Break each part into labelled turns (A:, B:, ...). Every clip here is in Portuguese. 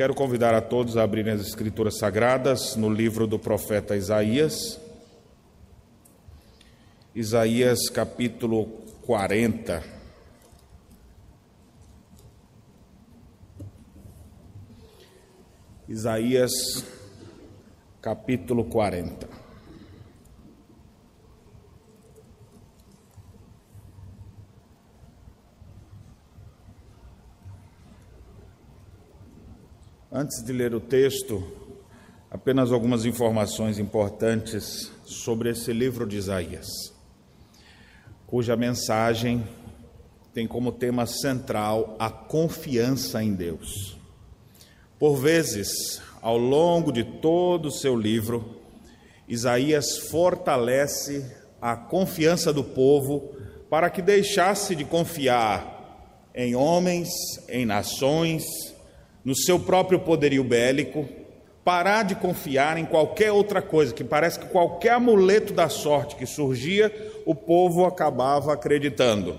A: Quero convidar a todos a abrirem as Escrituras Sagradas no livro do profeta Isaías. Isaías capítulo 40. Isaías capítulo 40. Antes de ler o texto, apenas algumas informações importantes sobre esse livro de Isaías, cuja mensagem tem como tema central a confiança em Deus. Por vezes, ao longo de todo o seu livro, Isaías fortalece a confiança do povo para que deixasse de confiar em homens, em nações, no seu próprio poderio bélico, parar de confiar em qualquer outra coisa, que parece que qualquer amuleto da sorte que surgia, o povo acabava acreditando.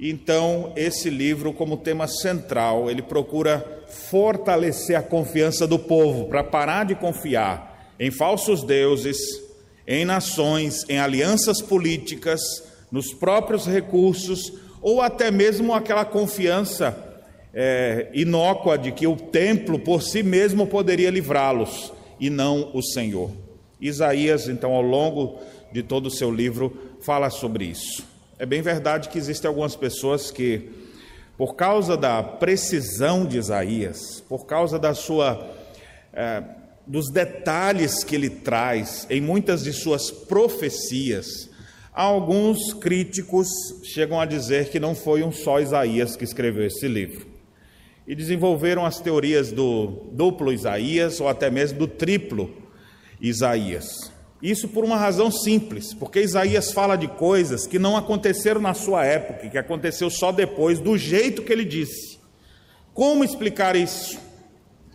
A: Então, esse livro, como tema central, ele procura fortalecer a confiança do povo, para parar de confiar em falsos deuses, em nações, em alianças políticas, nos próprios recursos, ou até mesmo aquela confiança é, inócua de que o templo por si mesmo poderia livrá-los e não o Senhor. Isaías, então, ao longo de todo o seu livro, fala sobre isso. É bem verdade que existem algumas pessoas que, por causa da precisão de Isaías, por causa da sua. É, dos detalhes que ele traz em muitas de suas profecias, alguns críticos chegam a dizer que não foi um só Isaías que escreveu esse livro e desenvolveram as teorias do duplo Isaías ou até mesmo do triplo Isaías. Isso por uma razão simples, porque Isaías fala de coisas que não aconteceram na sua época, que aconteceu só depois, do jeito que ele disse. Como explicar isso?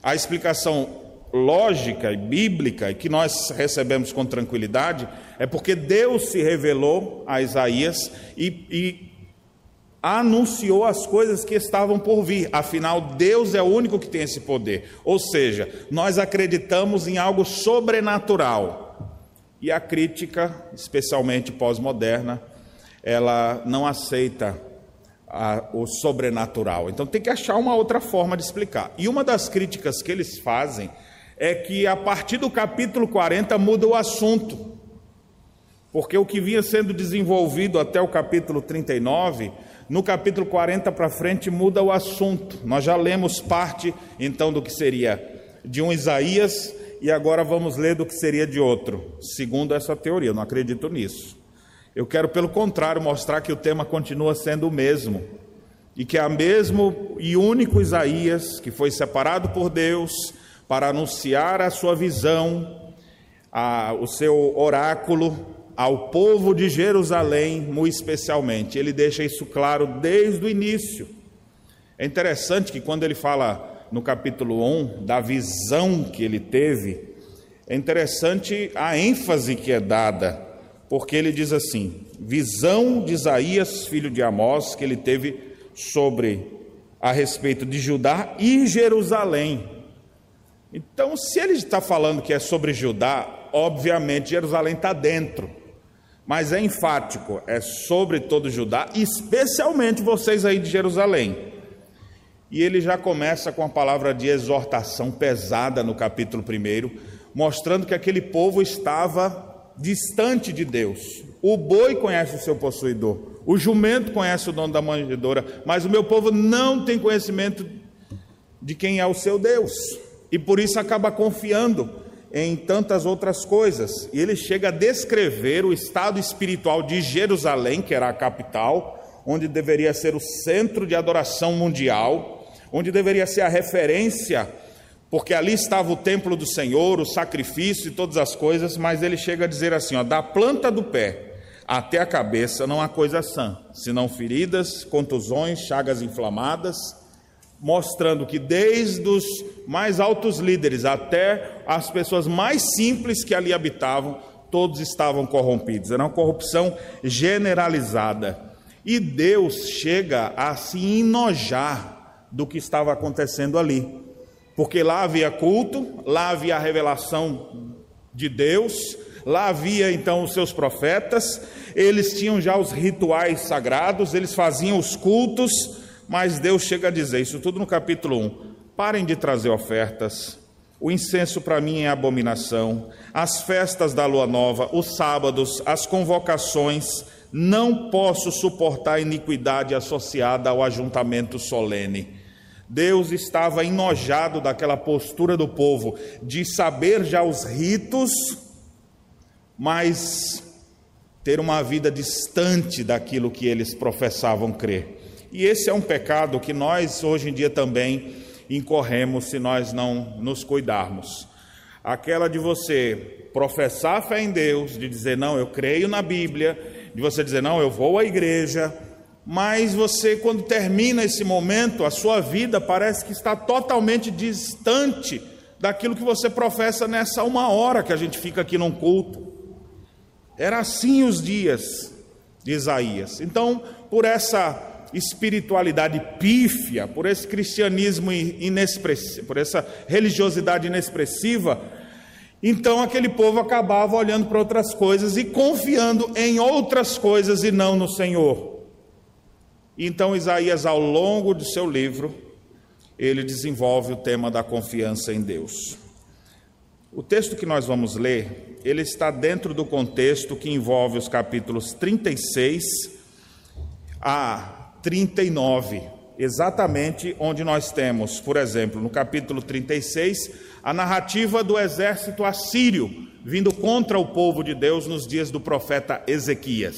A: A explicação lógica e bíblica, que nós recebemos com tranquilidade, é porque Deus se revelou a Isaías e, e anunciou as coisas que estavam por vir. Afinal, Deus é o único que tem esse poder. Ou seja, nós acreditamos em algo sobrenatural. E a crítica, especialmente pós-moderna, ela não aceita a, o sobrenatural. Então tem que achar uma outra forma de explicar. E uma das críticas que eles fazem é que a partir do capítulo 40 muda o assunto. Porque o que vinha sendo desenvolvido até o capítulo 39 no capítulo 40 para frente muda o assunto. Nós já lemos parte então do que seria de um Isaías e agora vamos ler do que seria de outro, segundo essa teoria. Eu não acredito nisso. Eu quero, pelo contrário, mostrar que o tema continua sendo o mesmo e que é o mesmo e único Isaías que foi separado por Deus para anunciar a sua visão, a, o seu oráculo ao povo de Jerusalém, muito especialmente. Ele deixa isso claro desde o início. É interessante que quando ele fala no capítulo 1 da visão que ele teve, é interessante a ênfase que é dada, porque ele diz assim: visão de Isaías, filho de Amós, que ele teve sobre a respeito de Judá e Jerusalém. Então, se ele está falando que é sobre Judá, obviamente Jerusalém está dentro mas é enfático, é sobre todo Judá, especialmente vocês aí de Jerusalém. E ele já começa com a palavra de exortação pesada no capítulo 1, mostrando que aquele povo estava distante de Deus. O boi conhece o seu possuidor, o jumento conhece o dono da manjedoura, mas o meu povo não tem conhecimento de quem é o seu Deus, e por isso acaba confiando em tantas outras coisas. E ele chega a descrever o estado espiritual de Jerusalém, que era a capital, onde deveria ser o centro de adoração mundial, onde deveria ser a referência, porque ali estava o templo do Senhor, o sacrifício e todas as coisas, mas ele chega a dizer assim: ó, da planta do pé até a cabeça não há coisa sã, senão feridas, contusões, chagas inflamadas mostrando que desde os mais altos líderes até as pessoas mais simples que ali habitavam, todos estavam corrompidos. Era uma corrupção generalizada. E Deus chega a se enojar do que estava acontecendo ali. porque lá havia culto, lá havia a revelação de Deus, lá havia então os seus profetas, eles tinham já os rituais sagrados, eles faziam os cultos, mas Deus chega a dizer, isso tudo no capítulo 1: parem de trazer ofertas, o incenso para mim é abominação, as festas da lua nova, os sábados, as convocações, não posso suportar a iniquidade associada ao ajuntamento solene. Deus estava enojado daquela postura do povo de saber já os ritos, mas ter uma vida distante daquilo que eles professavam crer. E esse é um pecado que nós hoje em dia também incorremos se nós não nos cuidarmos. Aquela de você professar fé em Deus, de dizer, não, eu creio na Bíblia, de você dizer, não, eu vou à igreja, mas você, quando termina esse momento, a sua vida parece que está totalmente distante daquilo que você professa nessa uma hora que a gente fica aqui num culto. Era assim os dias de Isaías. Então, por essa espiritualidade pífia, por esse cristianismo inexpressivo, por essa religiosidade inexpressiva, então aquele povo acabava olhando para outras coisas e confiando em outras coisas e não no Senhor. Então, Isaías, ao longo do seu livro, ele desenvolve o tema da confiança em Deus. O texto que nós vamos ler, ele está dentro do contexto que envolve os capítulos 36 a 39, exatamente onde nós temos, por exemplo, no capítulo 36, a narrativa do exército assírio vindo contra o povo de Deus nos dias do profeta Ezequias.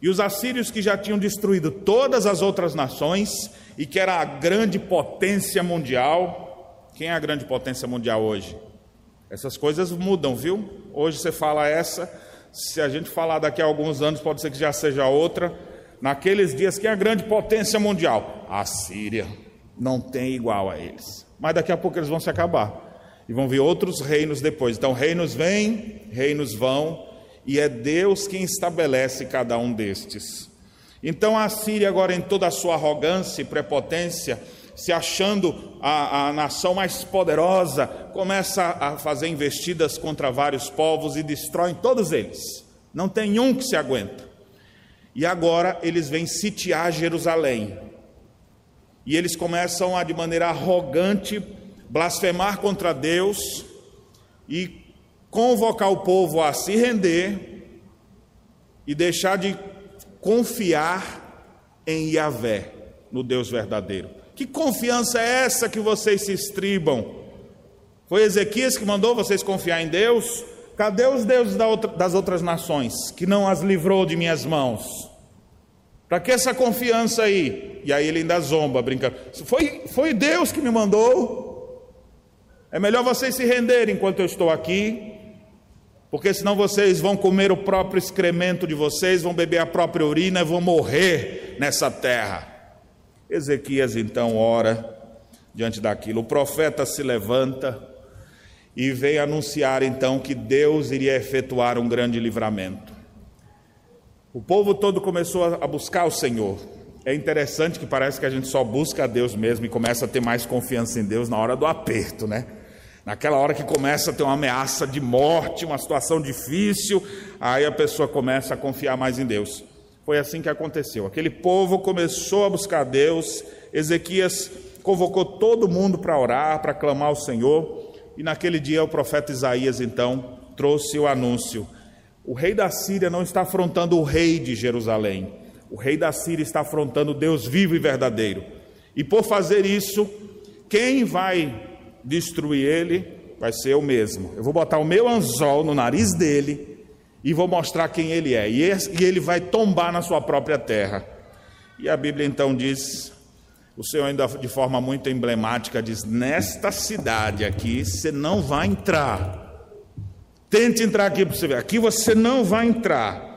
A: E os assírios que já tinham destruído todas as outras nações e que era a grande potência mundial. Quem é a grande potência mundial hoje? Essas coisas mudam, viu? Hoje você fala essa, se a gente falar daqui a alguns anos, pode ser que já seja outra. Naqueles dias, quem é a grande potência mundial? A Síria. Não tem igual a eles. Mas daqui a pouco eles vão se acabar. E vão vir outros reinos depois. Então, reinos vêm, reinos vão e é Deus quem estabelece cada um destes. Então a Síria, agora em toda a sua arrogância e prepotência, se achando a, a, nação mais poderosa, começa a fazer investidas contra vários povos e destrói todos eles. Não tem um que se aguenta. E agora eles vêm sitiar Jerusalém. E eles começam a, de maneira arrogante, blasfemar contra Deus e convocar o povo a se render e deixar de confiar em Yahvé, no Deus verdadeiro. Que confiança é essa que vocês se estribam? Foi Ezequias que mandou vocês confiar em Deus? Cadê os deuses das outras nações que não as livrou de minhas mãos? Para que essa confiança aí? E aí ele ainda zomba, brincando. Foi, foi Deus que me mandou. É melhor vocês se renderem enquanto eu estou aqui porque senão vocês vão comer o próprio excremento de vocês, vão beber a própria urina e vão morrer nessa terra. Ezequias então ora diante daquilo. O profeta se levanta e vem anunciar então que Deus iria efetuar um grande livramento. O povo todo começou a buscar o Senhor. É interessante que parece que a gente só busca a Deus mesmo e começa a ter mais confiança em Deus na hora do aperto, né? Naquela hora que começa a ter uma ameaça de morte, uma situação difícil, aí a pessoa começa a confiar mais em Deus. Foi assim que aconteceu. Aquele povo começou a buscar Deus, Ezequias convocou todo mundo para orar, para clamar ao Senhor, e naquele dia o profeta Isaías então trouxe o anúncio: o rei da Síria não está afrontando o rei de Jerusalém, o rei da Síria está afrontando Deus vivo e verdadeiro. E por fazer isso, quem vai destruir ele, vai ser eu mesmo. Eu vou botar o meu anzol no nariz dele e vou mostrar quem ele é. E ele vai tombar na sua própria terra. E a Bíblia então diz, o Senhor ainda de forma muito emblemática diz: nesta cidade aqui você não vai entrar. Tente entrar aqui para você ver. Aqui você não vai entrar.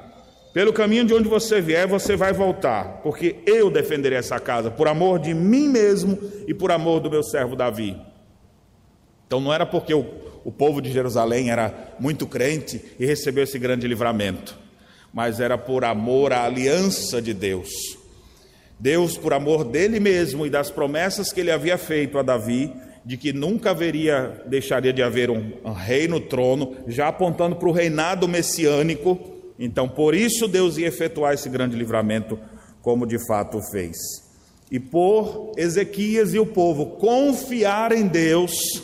A: Pelo caminho de onde você vier, você vai voltar, porque eu defenderei essa casa, por amor de mim mesmo e por amor do meu servo Davi. Então não era porque o, o povo de Jerusalém era muito crente e recebeu esse grande livramento, mas era por amor à aliança de Deus. Deus, por amor dele mesmo e das promessas que ele havia feito a Davi, de que nunca haveria, deixaria de haver um, um rei no trono, já apontando para o reinado messiânico. Então, por isso Deus ia efetuar esse grande livramento, como de fato fez. E por Ezequias e o povo confiar em Deus,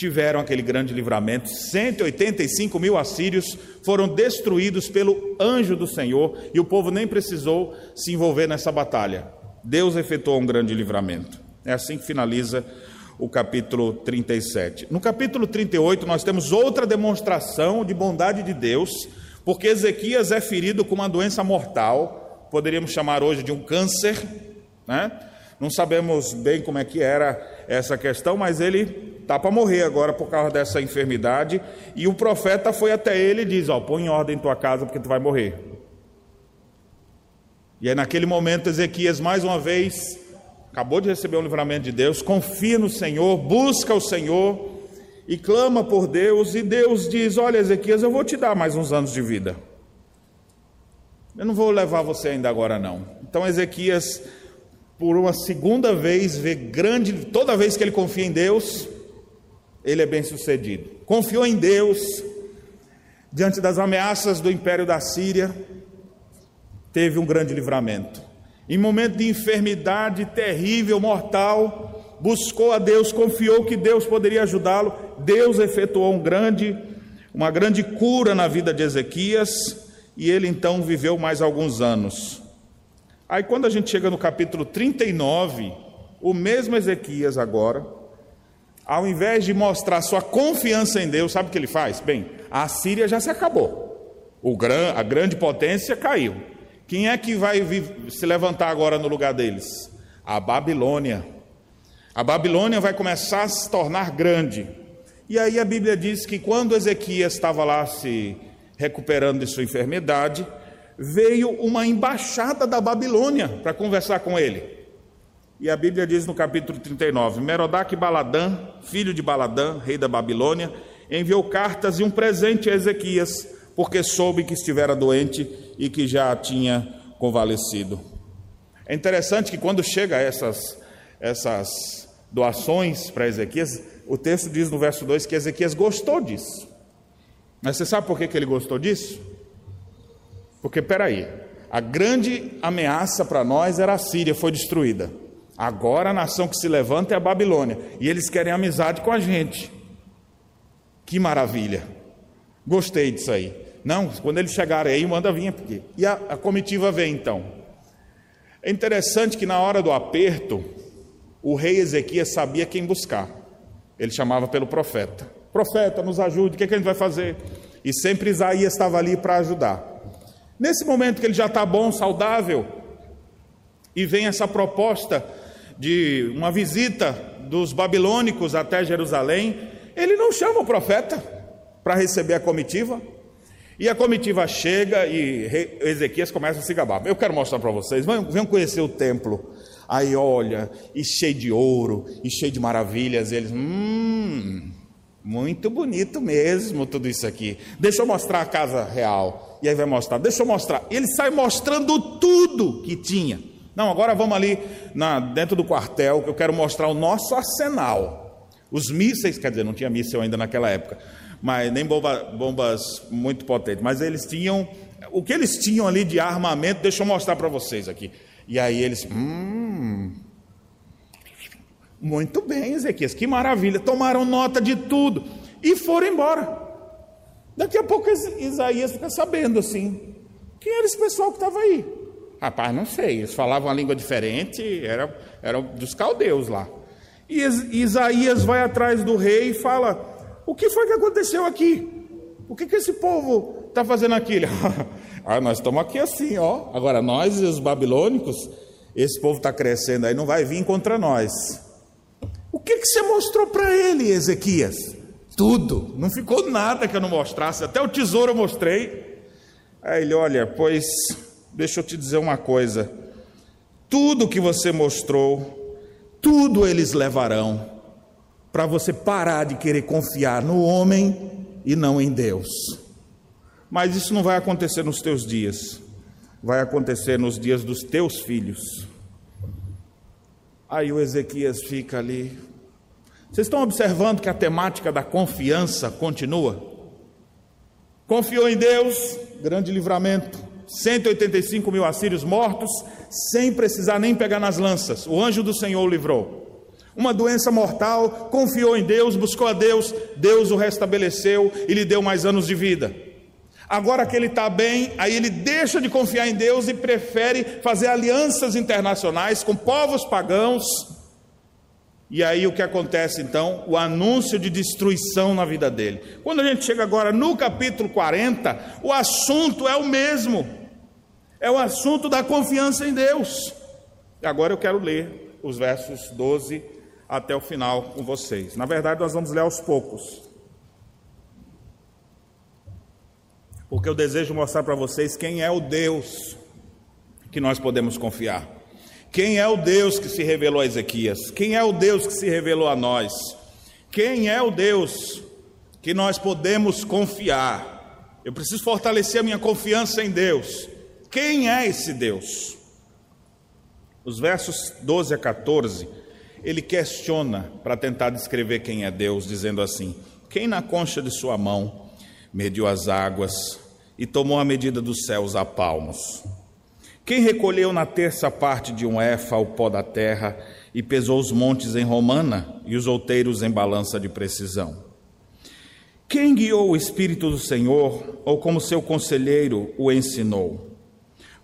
A: tiveram aquele grande livramento. 185 mil assírios foram destruídos pelo anjo do Senhor e o povo nem precisou se envolver nessa batalha. Deus efetuou um grande livramento. É assim que finaliza o capítulo 37. No capítulo 38, nós temos outra demonstração de bondade de Deus, porque Ezequias é ferido com uma doença mortal, poderíamos chamar hoje de um câncer, né? Não sabemos bem como é que era essa questão, mas ele está para morrer agora por causa dessa enfermidade. E o profeta foi até ele e diz: Ó, põe em ordem tua casa porque tu vai morrer. E aí, naquele momento, Ezequias, mais uma vez, acabou de receber o livramento de Deus, confia no Senhor, busca o Senhor e clama por Deus. E Deus diz: Olha, Ezequias, eu vou te dar mais uns anos de vida. Eu não vou levar você ainda agora, não. Então, Ezequias por uma segunda vez, vê grande, toda vez que ele confia em Deus, ele é bem sucedido. Confiou em Deus, diante das ameaças do império da Síria, teve um grande livramento. Em momento de enfermidade terrível, mortal, buscou a Deus, confiou que Deus poderia ajudá-lo. Deus efetuou um grande, uma grande cura na vida de Ezequias, e ele então viveu mais alguns anos. Aí quando a gente chega no capítulo 39, o mesmo Ezequias agora, ao invés de mostrar sua confiança em Deus, sabe o que ele faz? Bem, a Síria já se acabou. Gran, a grande potência caiu. Quem é que vai se levantar agora no lugar deles? A Babilônia. A Babilônia vai começar a se tornar grande. E aí a Bíblia diz que quando Ezequias estava lá se recuperando de sua enfermidade, veio uma embaixada da Babilônia para conversar com ele. E a Bíblia diz no capítulo 39: Merodach Baladã, filho de Baladã, rei da Babilônia, enviou cartas e um presente a Ezequias, porque soube que estivera doente e que já tinha convalescido. É interessante que quando chega essas, essas doações para Ezequias, o texto diz no verso 2 que Ezequias gostou disso. Mas você sabe por que, que ele gostou disso? Porque, peraí, a grande ameaça para nós era a Síria, foi destruída. Agora a nação que se levanta é a Babilônia. E eles querem amizade com a gente. Que maravilha. Gostei disso aí. Não, quando eles chegarem aí, manda vir. Porque... E a, a comitiva vem então. É interessante que na hora do aperto, o rei Ezequias sabia quem buscar. Ele chamava pelo profeta: Profeta, nos ajude, o que, é que a gente vai fazer? E sempre Isaías estava ali para ajudar. Nesse momento que ele já está bom, saudável, e vem essa proposta de uma visita dos babilônicos até Jerusalém, ele não chama o profeta para receber a comitiva. E a comitiva chega e Ezequias começa a se gabar. Eu quero mostrar para vocês, venham conhecer o templo. Aí olha, e cheio de ouro, e cheio de maravilhas. E eles, hum, muito bonito mesmo tudo isso aqui. Deixa eu mostrar a casa real. E aí vai mostrar, deixa eu mostrar. Ele sai mostrando tudo que tinha. Não, agora vamos ali na, dentro do quartel, que eu quero mostrar o nosso arsenal. Os mísseis, quer dizer, não tinha míssil ainda naquela época, mas nem bomba, bombas muito potentes, mas eles tinham, o que eles tinham ali de armamento, deixa eu mostrar para vocês aqui. E aí eles, hum, muito bem, Ezequias, que maravilha, tomaram nota de tudo e foram embora. Daqui a pouco Isaías fica sabendo assim: quem era esse pessoal que estava aí? Rapaz, não sei, eles falavam uma língua diferente, era, era dos caldeus lá. E Isaías vai atrás do rei e fala: O que foi que aconteceu aqui? O que, que esse povo está fazendo aqui? ah, nós estamos aqui assim, ó. Agora, nós e os babilônicos, esse povo está crescendo aí, não vai vir contra nós. O que, que você mostrou para ele, Ezequias? tudo, não ficou nada que eu não mostrasse, até o tesouro eu mostrei. Aí ele, olha, pois deixa eu te dizer uma coisa: tudo que você mostrou, tudo eles levarão, para você parar de querer confiar no homem e não em Deus. Mas isso não vai acontecer nos teus dias, vai acontecer nos dias dos teus filhos. Aí o Ezequias fica ali, Vocês estão observando que a temática da confiança continua? Confiou em Deus, grande livramento. 185 mil assírios mortos, sem precisar nem pegar nas lanças. O anjo do Senhor o livrou. Uma doença mortal, confiou em Deus, buscou a Deus, Deus o restabeleceu e lhe deu mais anos de vida. Agora que ele está bem, aí ele deixa de confiar em Deus e prefere fazer alianças internacionais com povos pagãos. E aí o que acontece então? O anúncio de destruição na vida dele. Quando a gente chega agora no capítulo 40, o assunto é o mesmo. É o assunto da confiança em Deus. E agora eu quero ler os versos 12 até o final com vocês. Na verdade, nós vamos ler aos poucos. porque eu desejo mostrar para vocês quem é o Deus que nós podemos confiar. Quem é o Deus que se revelou a Ezequias? Quem é o Deus que se revelou a nós? Quem é o Deus que nós podemos confiar? Eu preciso fortalecer a minha confiança em Deus. Quem é esse Deus? Os versos 12 a 14, ele questiona para tentar descrever quem é Deus, dizendo assim: Quem na concha de sua mão mediu as águas e tomou a medida dos céus a palmos. Quem recolheu na terça parte de um éfa o pó da terra e pesou os montes em romana e os outeiros em balança de precisão? Quem guiou o Espírito do Senhor ou como seu conselheiro o ensinou?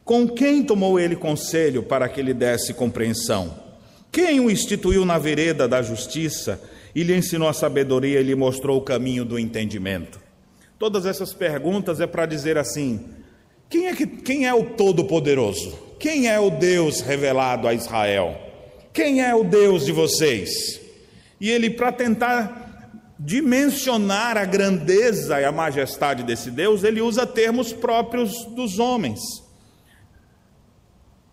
A: Com quem tomou ele conselho para que lhe desse compreensão? Quem o instituiu na vereda da justiça e lhe ensinou a sabedoria e lhe mostrou o caminho do entendimento? Todas essas perguntas é para dizer assim: quem é, que, quem é o Todo-Poderoso? Quem é o Deus revelado a Israel? Quem é o Deus de vocês? E ele, para tentar dimensionar a grandeza e a majestade desse Deus, ele usa termos próprios dos homens.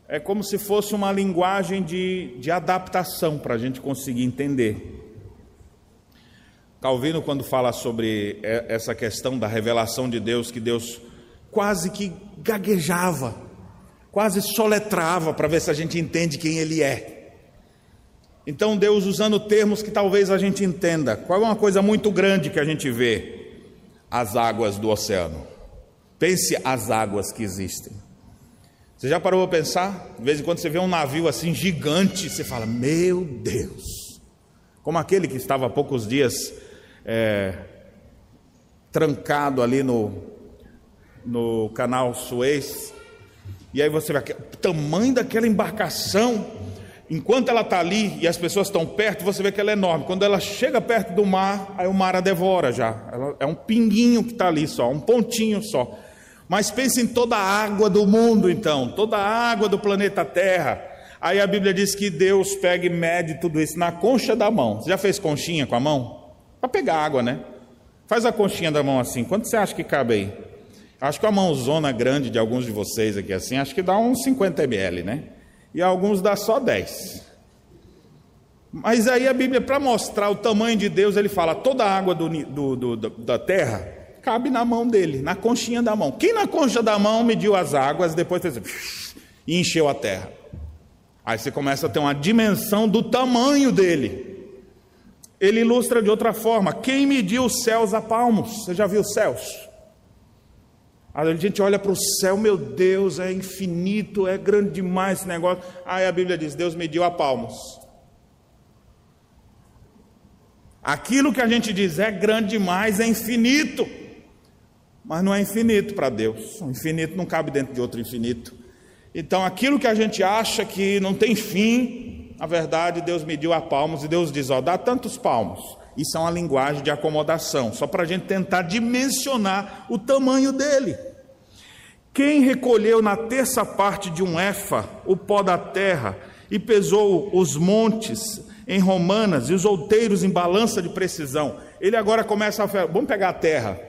A: É como se fosse uma linguagem de, de adaptação para a gente conseguir entender. Calvino, quando fala sobre essa questão da revelação de Deus, que Deus quase que gaguejava, quase soletrava para ver se a gente entende quem Ele é. Então, Deus usando termos que talvez a gente entenda. Qual é uma coisa muito grande que a gente vê? As águas do oceano. Pense as águas que existem. Você já parou para pensar? De vez em quando você vê um navio assim gigante, você fala: Meu Deus! Como aquele que estava há poucos dias é, trancado ali no, no canal Suez. E aí você vê o tamanho daquela embarcação, enquanto ela está ali e as pessoas estão perto, você vê que ela é enorme. Quando ela chega perto do mar, aí o mar a devora já. Ela é um pinguinho que está ali só, um pontinho só. Mas pense em toda a água do mundo, então, toda a água do planeta Terra. Aí a Bíblia diz que Deus pega e mede tudo isso na concha da mão. Você já fez conchinha com a mão? Para pegar água, né? Faz a conchinha da mão assim. Quanto você acha que cabe aí? Acho que a mãozona grande de alguns de vocês aqui assim, acho que dá uns 50 ml, né? E alguns dá só 10. Mas aí a Bíblia, para mostrar o tamanho de Deus, ele fala: toda a água do, do, do, da terra cabe na mão dele, na conchinha da mão. Quem na concha da mão mediu as águas, depois fez e encheu a terra. Aí você começa a ter uma dimensão do tamanho dele. Ele ilustra de outra forma: quem mediu os céus a palmos? Você já viu os céus? A gente olha para o céu, meu Deus, é infinito, é grande demais esse negócio. Aí a Bíblia diz: Deus mediu a palmos. Aquilo que a gente diz é grande demais, é infinito. Mas não é infinito para Deus. O infinito não cabe dentro de outro infinito. Então, aquilo que a gente acha que não tem fim, na verdade, Deus mediu a palmos e Deus diz: Ó, dá tantos palmos. Isso é uma linguagem de acomodação, só para a gente tentar dimensionar o tamanho dele. Quem recolheu na terça parte de um éfa o pó da terra e pesou os montes em romanas e os outeiros em balança de precisão? Ele agora começa a. Vamos pegar a terra.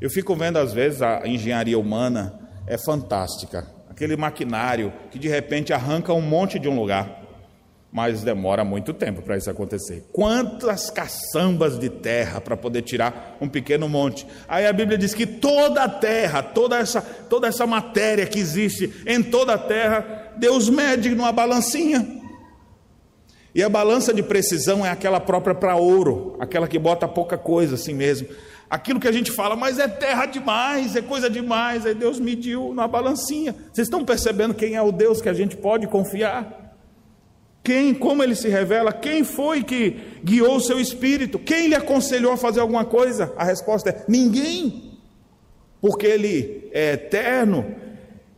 A: Eu fico vendo às vezes a engenharia humana é fantástica. Aquele maquinário que de repente arranca um monte de um lugar mas demora muito tempo para isso acontecer. Quantas caçambas de terra para poder tirar um pequeno monte? Aí a Bíblia diz que toda a terra, toda essa, toda essa matéria que existe em toda a terra, Deus mede numa balancinha. E a balança de precisão é aquela própria para ouro, aquela que bota pouca coisa assim mesmo. Aquilo que a gente fala, mas é terra demais, é coisa demais, aí Deus mediu na balancinha. Vocês estão percebendo quem é o Deus que a gente pode confiar? Quem, como ele se revela? Quem foi que guiou o seu espírito? Quem lhe aconselhou a fazer alguma coisa? A resposta é: ninguém. Porque ele é eterno,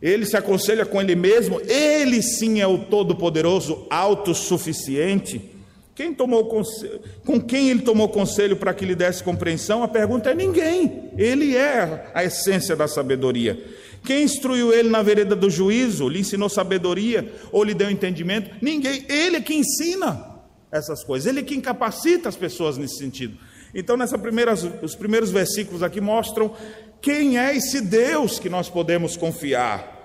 A: ele se aconselha com ele mesmo, ele sim é o todo-poderoso, autossuficiente. Quem tomou com quem ele tomou conselho para que lhe desse compreensão? A pergunta é ninguém. Ele é a essência da sabedoria. Quem instruiu ele na vereda do juízo? Lhe ensinou sabedoria ou lhe deu entendimento? Ninguém. Ele é que ensina essas coisas. Ele é que capacita as pessoas nesse sentido. Então, nessa primeiras, os primeiros versículos aqui mostram quem é esse Deus que nós podemos confiar.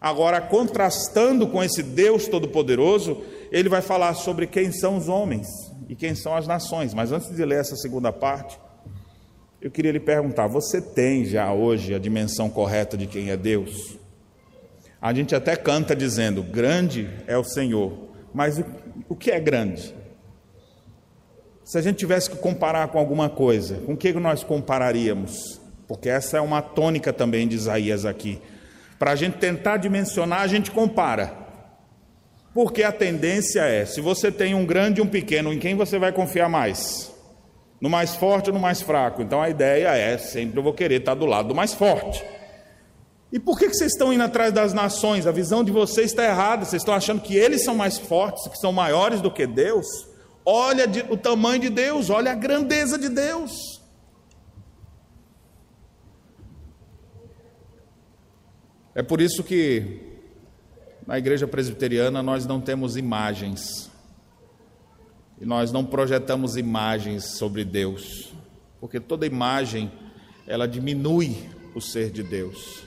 A: Agora, contrastando com esse Deus Todo-Poderoso, ele vai falar sobre quem são os homens e quem são as nações. Mas antes de ler essa segunda parte, eu queria lhe perguntar: você tem já hoje a dimensão correta de quem é Deus? A gente até canta dizendo: grande é o Senhor, mas o que é grande? Se a gente tivesse que comparar com alguma coisa, com o que nós compararíamos? Porque essa é uma tônica também de Isaías aqui. Para a gente tentar dimensionar, a gente compara. Porque a tendência é: se você tem um grande e um pequeno, em quem você vai confiar mais? No mais forte ou no mais fraco? Então a ideia é: sempre eu vou querer estar do lado do mais forte. E por que vocês estão indo atrás das nações? A visão de vocês está errada. Vocês estão achando que eles são mais fortes, que são maiores do que Deus? Olha o tamanho de Deus, olha a grandeza de Deus. É por isso que na igreja presbiteriana nós não temos imagens. E nós não projetamos imagens sobre Deus, porque toda imagem ela diminui o ser de Deus.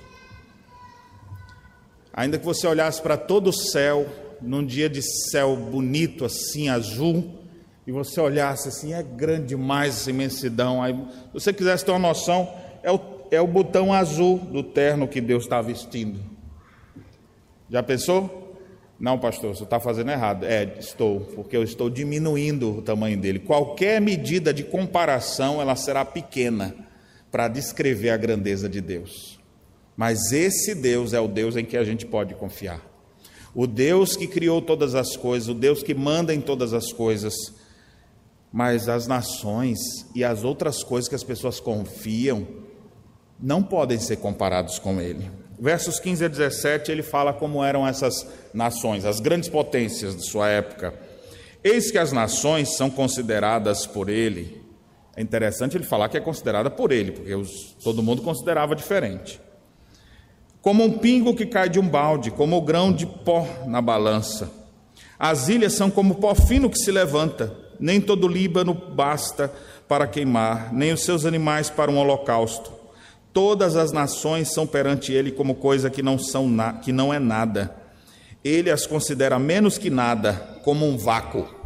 A: Ainda que você olhasse para todo o céu, num dia de céu bonito assim, azul, e você olhasse assim, é grande demais essa imensidão. Aí, se você quisesse ter uma noção, é o é o botão azul do terno que Deus está vestindo. Já pensou? Não, pastor, você está fazendo errado. É, estou, porque eu estou diminuindo o tamanho dele. Qualquer medida de comparação, ela será pequena para descrever a grandeza de Deus. Mas esse Deus é o Deus em que a gente pode confiar. O Deus que criou todas as coisas, o Deus que manda em todas as coisas. Mas as nações e as outras coisas que as pessoas confiam, não podem ser comparados com ele. Versos 15 a 17, ele fala como eram essas nações, as grandes potências de sua época. Eis que as nações são consideradas por ele. É interessante ele falar que é considerada por ele, porque os, todo mundo considerava diferente. Como um pingo que cai de um balde, como o grão de pó na balança. As ilhas são como pó fino que se levanta. Nem todo Líbano basta para queimar, nem os seus animais para um holocausto. Todas as nações são perante ele como coisa que não, são na, que não é nada. Ele as considera menos que nada, como um vácuo.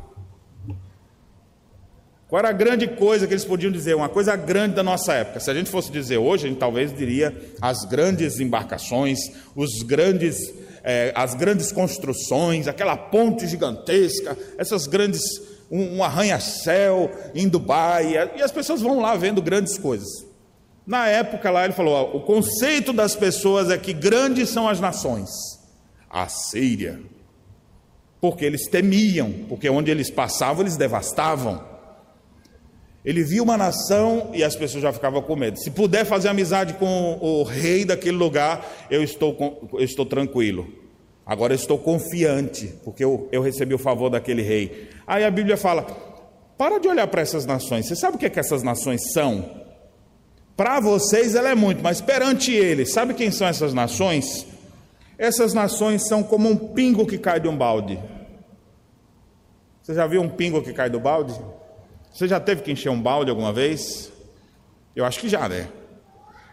A: Qual era a grande coisa que eles podiam dizer? Uma coisa grande da nossa época. Se a gente fosse dizer hoje, a gente talvez diria as grandes embarcações, os grandes, eh, as grandes construções, aquela ponte gigantesca, essas grandes, um, um arranha-céu em Dubai, e as pessoas vão lá vendo grandes coisas. Na época lá ele falou: ó, o conceito das pessoas é que grandes são as nações. A Síria. Porque eles temiam, porque onde eles passavam eles devastavam. Ele viu uma nação e as pessoas já ficavam com medo. Se puder fazer amizade com o rei daquele lugar, eu estou, eu estou tranquilo. Agora eu estou confiante, porque eu, eu recebi o favor daquele rei. Aí a Bíblia fala: para de olhar para essas nações. Você sabe o que, é que essas nações são? Para vocês ela é muito, mas perante ele, sabe quem são essas nações? Essas nações são como um pingo que cai de um balde. Você já viu um pingo que cai do balde? Você já teve que encher um balde alguma vez? Eu acho que já, né?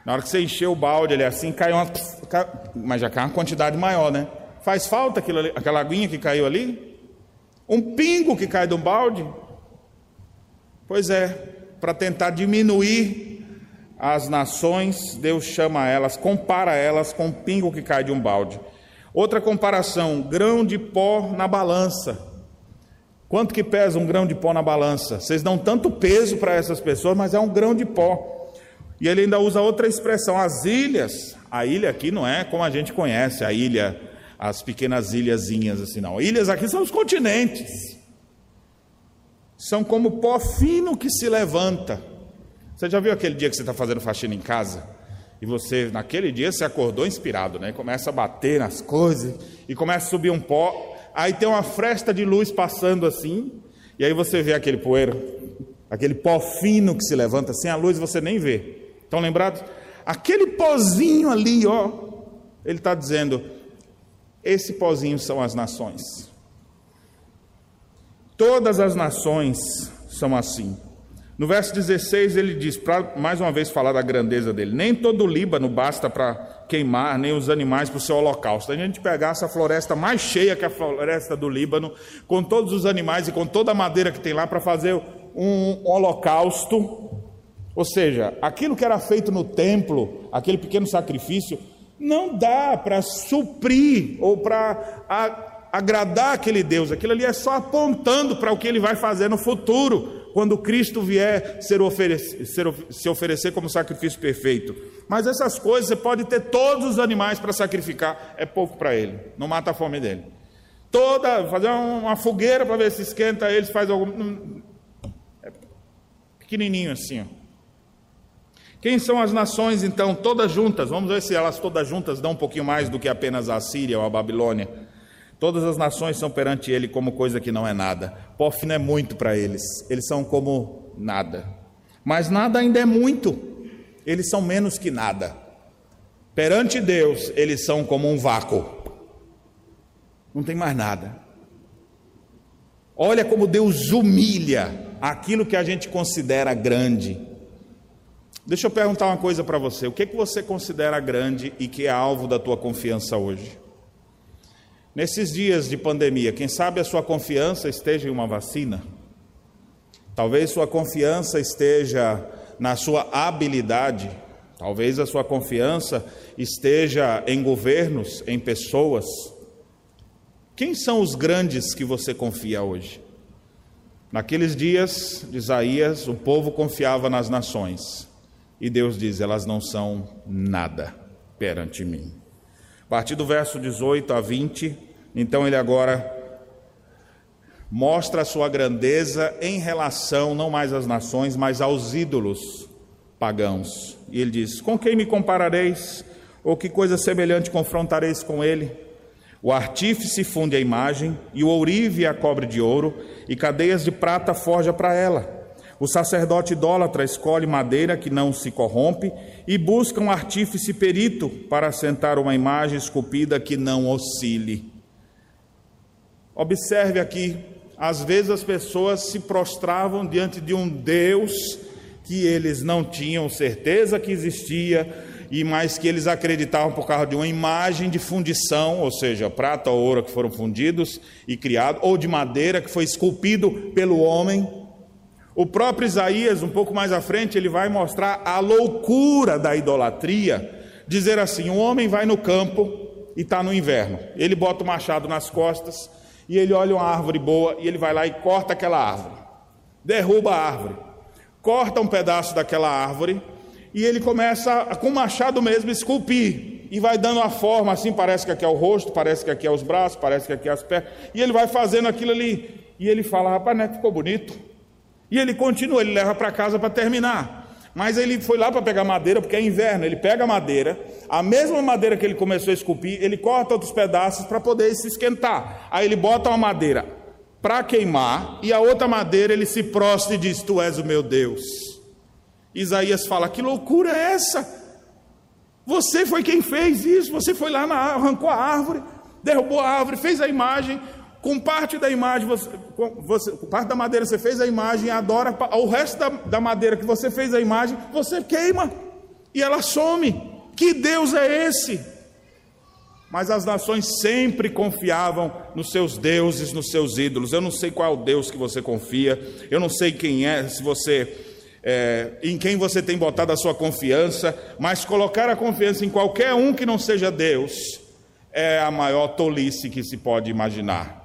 A: Na hora que você encheu o balde, ele assim, cai uma. Mas já cai uma quantidade maior, né? Faz falta aquilo ali, aquela aguinha que caiu ali? Um pingo que cai de um balde? Pois é, para tentar diminuir as nações, Deus chama elas, compara elas com um pingo que cai de um balde. Outra comparação, grão de pó na balança. Quanto que pesa um grão de pó na balança? Vocês dão tanto peso para essas pessoas, mas é um grão de pó. E ele ainda usa outra expressão, as ilhas. A ilha aqui não é como a gente conhece, a ilha, as pequenas ilhazinhas assim, não. Ilhas aqui são os continentes. São como pó fino que se levanta. Você já viu aquele dia que você está fazendo faxina em casa? E você, naquele dia, você acordou inspirado, né? Começa a bater nas coisas e começa a subir um pó. Aí tem uma fresta de luz passando assim, e aí você vê aquele poeira, aquele pó fino que se levanta, sem a luz você nem vê. Estão lembrados? Aquele pozinho ali, ó, ele está dizendo: esse pozinho são as nações. Todas as nações são assim. No verso 16 ele diz, para mais uma vez falar da grandeza dele: Nem todo o Líbano basta para queimar, nem os animais para o seu holocausto. A gente pegar essa floresta mais cheia que a floresta do Líbano, com todos os animais e com toda a madeira que tem lá para fazer um holocausto. Ou seja, aquilo que era feito no templo, aquele pequeno sacrifício, não dá para suprir ou para agradar aquele Deus. Aquilo ali é só apontando para o que ele vai fazer no futuro quando Cristo vier ser oferecer, ser, se oferecer como sacrifício perfeito. Mas essas coisas, você pode ter todos os animais para sacrificar, é pouco para ele, não mata a fome dele. Toda, fazer uma fogueira para ver se esquenta eles, faz algum. É pequenininho assim. Ó. Quem são as nações então, todas juntas? Vamos ver se elas todas juntas dão um pouquinho mais do que apenas a Síria ou a Babilônia. Todas as nações são perante ele como coisa que não é nada. Pó fino é muito para eles. Eles são como nada. Mas nada ainda é muito. Eles são menos que nada. Perante Deus, eles são como um vácuo. Não tem mais nada. Olha como Deus humilha aquilo que a gente considera grande. Deixa eu perguntar uma coisa para você: o que, é que você considera grande e que é alvo da tua confiança hoje? Nesses dias de pandemia, quem sabe a sua confiança esteja em uma vacina? Talvez sua confiança esteja na sua habilidade, talvez a sua confiança esteja em governos, em pessoas. Quem são os grandes que você confia hoje? Naqueles dias de Isaías, o povo confiava nas nações, e Deus diz: elas não são nada perante mim. Partir do verso 18 a 20, então ele agora mostra a sua grandeza em relação não mais às nações, mas aos ídolos pagãos. E ele diz: Com quem me comparareis? Ou que coisa semelhante confrontareis com ele? O artífice funde a imagem, e o ourive a cobre de ouro, e cadeias de prata forja para ela. O sacerdote idólatra escolhe madeira que não se corrompe e busca um artífice perito para assentar uma imagem esculpida que não oscile. Observe aqui, às vezes as pessoas se prostravam diante de um Deus que eles não tinham certeza que existia, e mais que eles acreditavam por causa de uma imagem de fundição, ou seja, prata ou ouro que foram fundidos e criados, ou de madeira que foi esculpido pelo homem. O próprio Isaías, um pouco mais à frente, ele vai mostrar a loucura da idolatria, dizer assim: um homem vai no campo e está no inverno, ele bota o machado nas costas e ele olha uma árvore boa e ele vai lá e corta aquela árvore, derruba a árvore, corta um pedaço daquela árvore e ele começa com o machado mesmo esculpir. E vai dando a forma assim, parece que aqui é o rosto, parece que aqui é os braços, parece que aqui é as pernas, e ele vai fazendo aquilo ali. E ele fala: rapaz, né, ficou bonito. E ele continua, ele leva para casa para terminar. Mas ele foi lá para pegar madeira, porque é inverno. Ele pega a madeira, a mesma madeira que ele começou a esculpir, ele corta outros pedaços para poder se esquentar. Aí ele bota uma madeira para queimar, e a outra madeira ele se prostra e diz: Tu és o meu Deus. Isaías fala: Que loucura é essa? Você foi quem fez isso, você foi lá, na, arrancou a árvore, derrubou a árvore, fez a imagem, com parte da imagem, você, com, você, com parte da madeira você fez a imagem, adora, o resto da, da madeira que você fez a imagem, você queima e ela some. Que Deus é esse? Mas as nações sempre confiavam nos seus deuses, nos seus ídolos. Eu não sei qual Deus que você confia, eu não sei quem é, se você é, em quem você tem botado a sua confiança, mas colocar a confiança em qualquer um que não seja Deus é a maior tolice que se pode imaginar.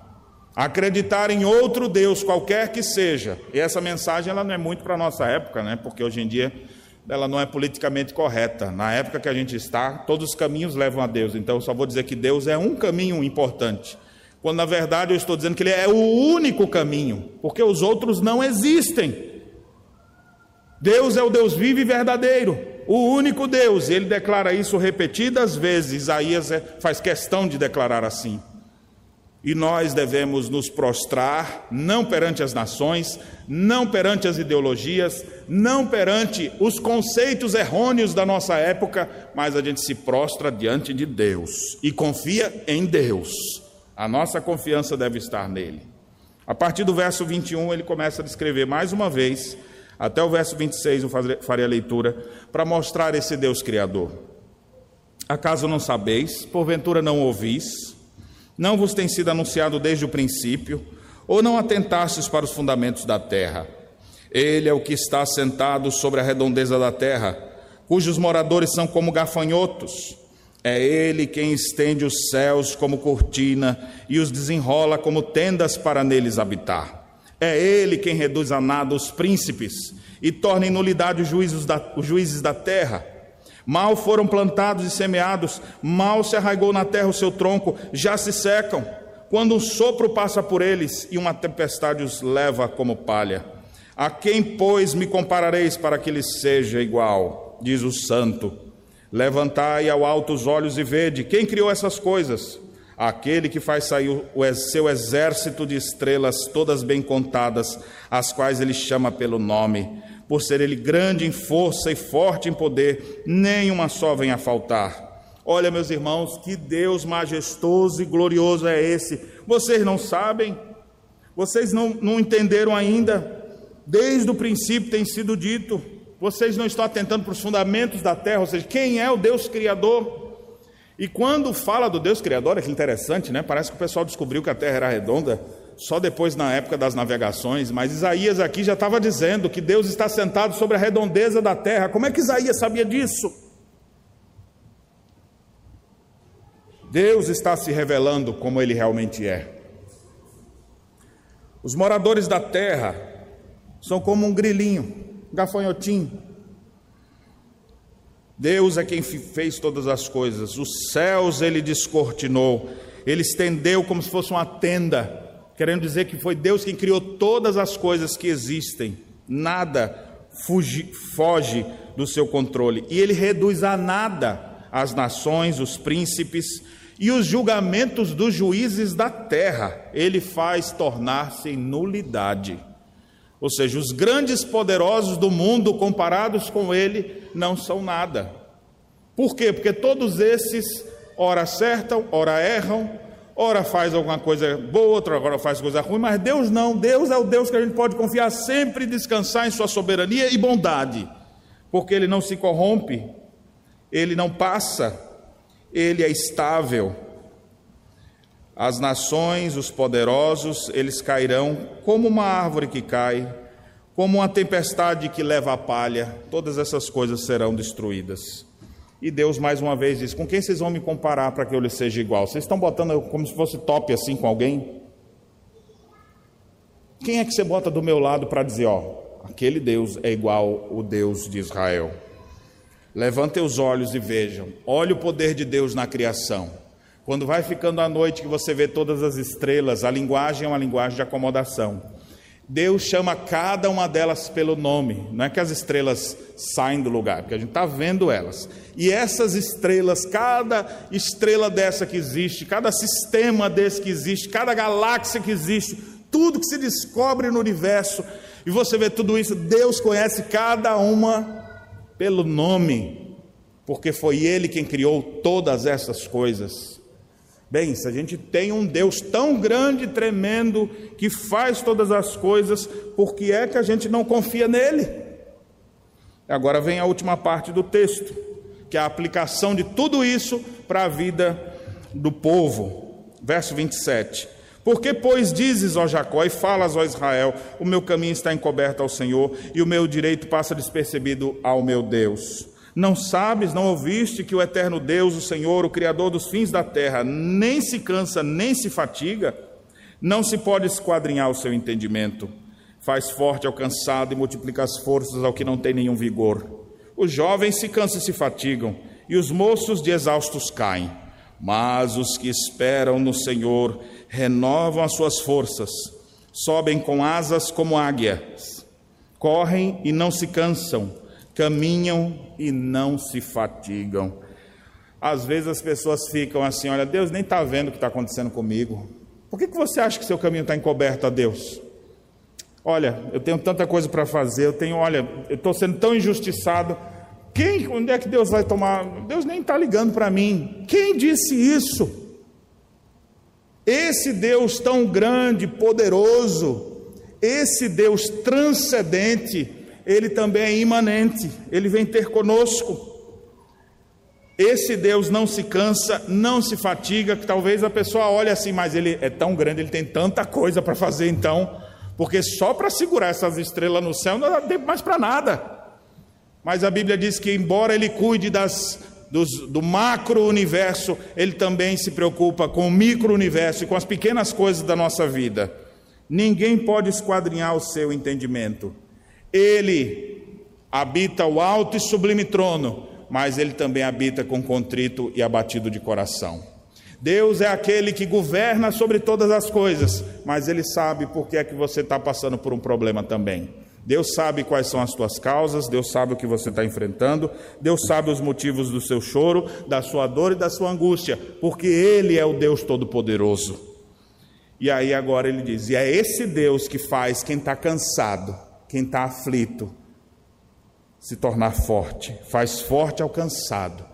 A: Acreditar em outro Deus, qualquer que seja. E essa mensagem ela não é muito para a nossa época, né? porque hoje em dia ela não é politicamente correta. Na época que a gente está, todos os caminhos levam a Deus. Então eu só vou dizer que Deus é um caminho importante. Quando na verdade eu estou dizendo que Ele é o único caminho, porque os outros não existem. Deus é o Deus vivo e verdadeiro, o único Deus. Ele declara isso repetidas vezes. Isaías é, faz questão de declarar assim. E nós devemos nos prostrar, não perante as nações, não perante as ideologias, não perante os conceitos errôneos da nossa época, mas a gente se prostra diante de Deus e confia em Deus. A nossa confiança deve estar nele. A partir do verso 21, ele começa a descrever mais uma vez até o verso 26 eu farei a leitura, para mostrar esse Deus Criador. Acaso não sabeis, porventura não ouvis, não vos tem sido anunciado desde o princípio, ou não atentastes para os fundamentos da terra? Ele é o que está sentado sobre a redondeza da terra, cujos moradores são como gafanhotos. É ele quem estende os céus como cortina e os desenrola como tendas para neles habitar. É ele quem reduz a nada os príncipes e torna em nulidade os juízes da, os juízes da terra. Mal foram plantados e semeados, mal se arraigou na terra o seu tronco, já se secam, quando um sopro passa por eles e uma tempestade os leva como palha. A quem, pois, me comparareis para que lhes seja igual? Diz o santo. Levantai ao alto os olhos e vede quem criou essas coisas aquele que faz sair o seu exército de estrelas, todas bem contadas, as quais ele chama pelo nome. Por ser ele grande em força e forte em poder, nenhuma só vem a faltar. Olha, meus irmãos, que Deus majestoso e glorioso é esse. Vocês não sabem? Vocês não, não entenderam ainda? Desde o princípio tem sido dito. Vocês não estão atentando para os fundamentos da terra, ou seja, quem é o Deus Criador? E quando fala do Deus Criador, é que interessante, né? Parece que o pessoal descobriu que a Terra era redonda só depois na época das navegações, mas Isaías aqui já estava dizendo que Deus está sentado sobre a redondeza da terra. Como é que Isaías sabia disso? Deus está se revelando como ele realmente é. Os moradores da terra são como um grilinho, um gafanhotinho, Deus é quem fez todas as coisas. Os céus ele descortinou, ele estendeu como se fosse uma tenda, querendo dizer que foi Deus quem criou todas as coisas que existem. Nada fuge, foge do seu controle. E ele reduz a nada as nações, os príncipes e os julgamentos dos juízes da terra. Ele faz tornar-se em nulidade. Ou seja, os grandes poderosos do mundo comparados com ele não são nada. Por quê? Porque todos esses ora acertam, ora erram, ora faz alguma coisa boa, outra agora faz coisa ruim, mas Deus não. Deus é o Deus que a gente pode confiar sempre e descansar em sua soberania e bondade, porque ele não se corrompe, ele não passa, ele é estável. As nações, os poderosos, eles cairão como uma árvore que cai, como uma tempestade que leva a palha, todas essas coisas serão destruídas. E Deus mais uma vez diz: Com quem vocês vão me comparar para que eu lhe seja igual? Vocês estão botando como se fosse top assim com alguém? Quem é que você bota do meu lado para dizer: Ó, aquele Deus é igual o Deus de Israel? Levantem os olhos e vejam, olhe o poder de Deus na criação. Quando vai ficando a noite que você vê todas as estrelas, a linguagem é uma linguagem de acomodação. Deus chama cada uma delas pelo nome, não é que as estrelas saem do lugar, porque a gente está vendo elas. E essas estrelas, cada estrela dessa que existe, cada sistema desse que existe, cada galáxia que existe, tudo que se descobre no universo, e você vê tudo isso, Deus conhece cada uma pelo nome, porque foi Ele quem criou todas essas coisas. Bem, se a gente tem um Deus tão grande tremendo que faz todas as coisas, por que é que a gente não confia nele? Agora vem a última parte do texto, que é a aplicação de tudo isso para a vida do povo. Verso 27. Porque, pois, dizes, ó Jacó, e falas, ó Israel, o meu caminho está encoberto ao Senhor, e o meu direito passa despercebido ao meu Deus. Não sabes, não ouviste que o eterno Deus, o Senhor, o Criador dos fins da terra, nem se cansa, nem se fatiga? Não se pode esquadrinhar o seu entendimento. Faz forte ao cansado e multiplica as forças ao que não tem nenhum vigor. Os jovens se cansam e se fatigam, e os moços de exaustos caem. Mas os que esperam no Senhor renovam as suas forças, sobem com asas como águias, correm e não se cansam, caminham e não se fatigam. Às vezes as pessoas ficam assim: olha, Deus nem está vendo o que está acontecendo comigo. Por que, que você acha que seu caminho está encoberto a Deus? Olha, eu tenho tanta coisa para fazer, eu tenho, olha, eu estou sendo tão injustiçado. Quem, onde é que Deus vai tomar? Deus nem está ligando para mim. Quem disse isso? Esse Deus tão grande, poderoso, esse Deus transcendente, ele também é imanente, ele vem ter conosco. Esse Deus não se cansa, não se fatiga, que talvez a pessoa olhe assim, mas ele é tão grande, ele tem tanta coisa para fazer então, porque só para segurar essas estrelas no céu não dá tempo mais para nada. Mas a Bíblia diz que, embora ele cuide das, dos, do macro-universo, ele também se preocupa com o micro-universo e com as pequenas coisas da nossa vida. Ninguém pode esquadrinhar o seu entendimento. Ele habita o alto e sublime trono mas ele também habita com contrito e abatido de coração. Deus é aquele que governa sobre todas as coisas, mas ele sabe por que é que você está passando por um problema também. Deus sabe quais são as tuas causas, Deus sabe o que você está enfrentando, Deus sabe os motivos do seu choro, da sua dor e da sua angústia, porque Ele é o Deus Todo-Poderoso. E aí agora ele diz: e é esse Deus que faz quem está cansado, quem está aflito, se tornar forte, faz forte ao cansado.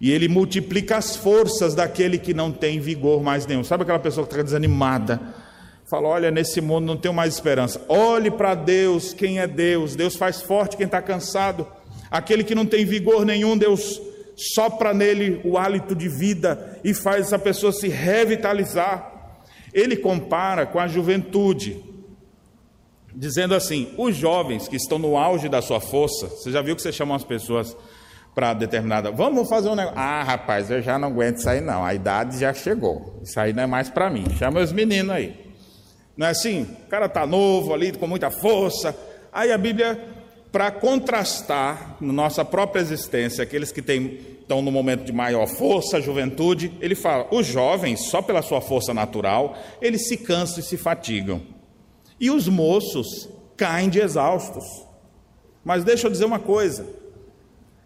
A: E ele multiplica as forças daquele que não tem vigor mais nenhum. Sabe aquela pessoa que está desanimada? Fala: Olha, nesse mundo não tenho mais esperança. Olhe para Deus, quem é Deus. Deus faz forte quem está cansado. Aquele que não tem vigor nenhum, Deus sopra nele o hálito de vida e faz essa pessoa se revitalizar. Ele compara com a juventude dizendo assim: os jovens que estão no auge da sua força, você já viu que você chama as pessoas para determinada, vamos fazer um negócio. Ah, rapaz, eu já não aguento aí não, a idade já chegou, isso aí não é mais para mim, chama os meninos aí. Não é assim? O cara está novo ali, com muita força. Aí a Bíblia, para contrastar na nossa própria existência, aqueles que têm, estão no momento de maior força, juventude, ele fala: os jovens, só pela sua força natural, eles se cansam e se fatigam. E os moços caem de exaustos. Mas deixa eu dizer uma coisa: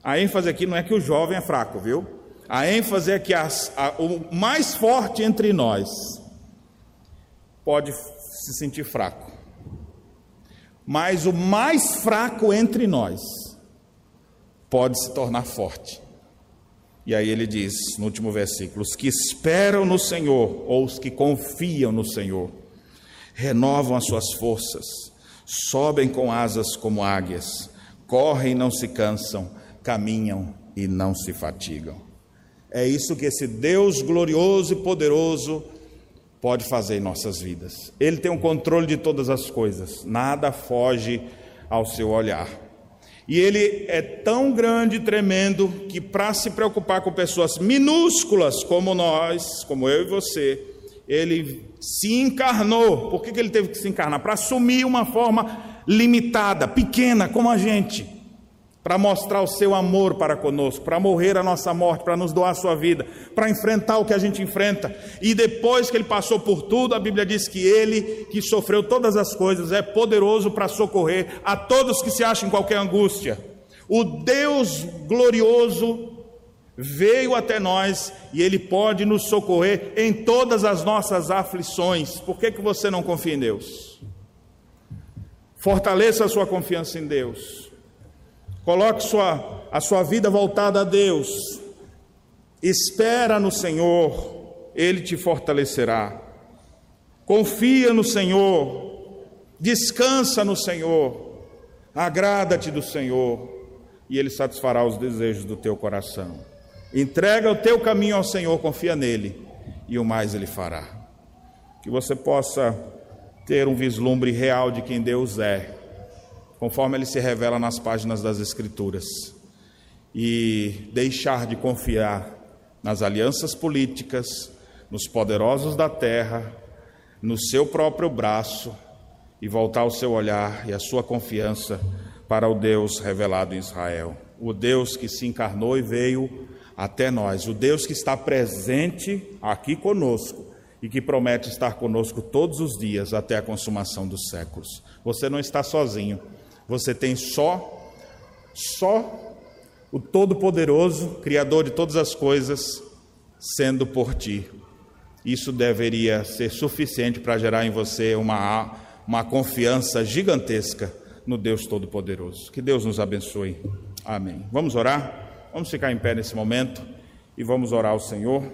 A: a ênfase aqui não é que o jovem é fraco, viu? A ênfase é que as, a, o mais forte entre nós pode se sentir fraco, mas o mais fraco entre nós pode se tornar forte. E aí ele diz no último versículo: os que esperam no Senhor, ou os que confiam no Senhor, renovam as suas forças, sobem com asas como águias, correm e não se cansam, caminham e não se fatigam. É isso que esse Deus glorioso e poderoso pode fazer em nossas vidas. Ele tem o um controle de todas as coisas, nada foge ao seu olhar. E ele é tão grande e tremendo que, para se preocupar com pessoas minúsculas como nós, como eu e você, ele se encarnou. Por que, que ele teve que se encarnar? Para assumir uma forma limitada, pequena, como a gente, para mostrar o seu amor para conosco, para morrer a nossa morte, para nos doar a sua vida, para enfrentar o que a gente enfrenta. E depois que ele passou por tudo, a Bíblia diz que ele, que sofreu todas as coisas, é poderoso para socorrer a todos que se acham em qualquer angústia. O Deus glorioso veio até nós e Ele pode nos socorrer em todas as nossas aflições. Por que, que você não confia em Deus? Fortaleça a sua confiança em Deus. Coloque sua, a sua vida voltada a Deus. Espera no Senhor, Ele te fortalecerá. Confia no Senhor, descansa no Senhor, agrada-te do Senhor, e Ele satisfará os desejos do teu coração. Entrega o teu caminho ao Senhor, confia nele, e o mais ele fará. Que você possa ter um vislumbre real de quem Deus é, conforme ele se revela nas páginas das Escrituras, e deixar de confiar nas alianças políticas, nos poderosos da terra, no seu próprio braço e voltar o seu olhar e a sua confiança para o Deus revelado em Israel, o Deus que se encarnou e veio até nós, o Deus que está presente aqui conosco e que promete estar conosco todos os dias até a consumação dos séculos. Você não está sozinho, você tem só, só o Todo-Poderoso, Criador de todas as coisas, sendo por ti. Isso deveria ser suficiente para gerar em você uma, uma confiança gigantesca no Deus Todo-Poderoso. Que Deus nos abençoe. Amém. Vamos orar? Vamos ficar em pé nesse momento e vamos orar ao Senhor.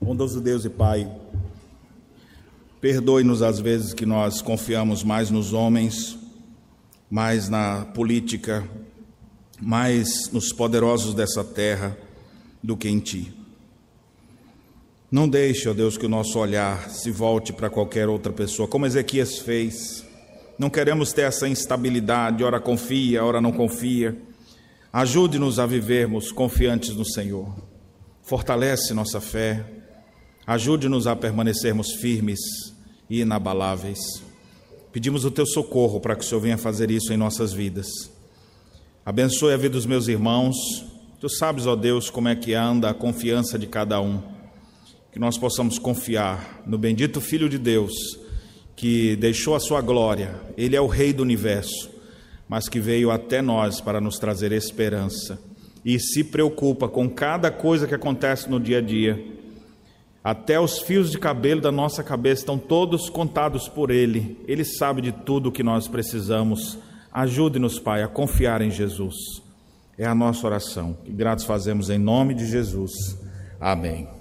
A: Bondoso Deus e Pai, perdoe-nos às vezes que nós confiamos mais nos homens, mais na política, mais nos poderosos dessa terra do que em Ti. Não deixe, ó Deus, que o nosso olhar se volte para qualquer outra pessoa, como Ezequias fez. Não queremos ter essa instabilidade, ora confia, ora não confia. Ajude-nos a vivermos confiantes no Senhor. Fortalece nossa fé. Ajude-nos a permanecermos firmes e inabaláveis. Pedimos o teu socorro para que o Senhor venha fazer isso em nossas vidas. Abençoe a vida dos meus irmãos. Tu sabes, ó Deus, como é que anda a confiança de cada um. Que nós possamos confiar no bendito Filho de Deus, que deixou a sua glória. Ele é o Rei do universo, mas que veio até nós para nos trazer esperança e se preocupa com cada coisa que acontece no dia a dia. Até os fios de cabelo da nossa cabeça estão todos contados por Ele. Ele sabe de tudo o que nós precisamos Ajude-nos, Pai, a confiar em Jesus. É a nossa oração. E gratos fazemos em nome de Jesus. Amém.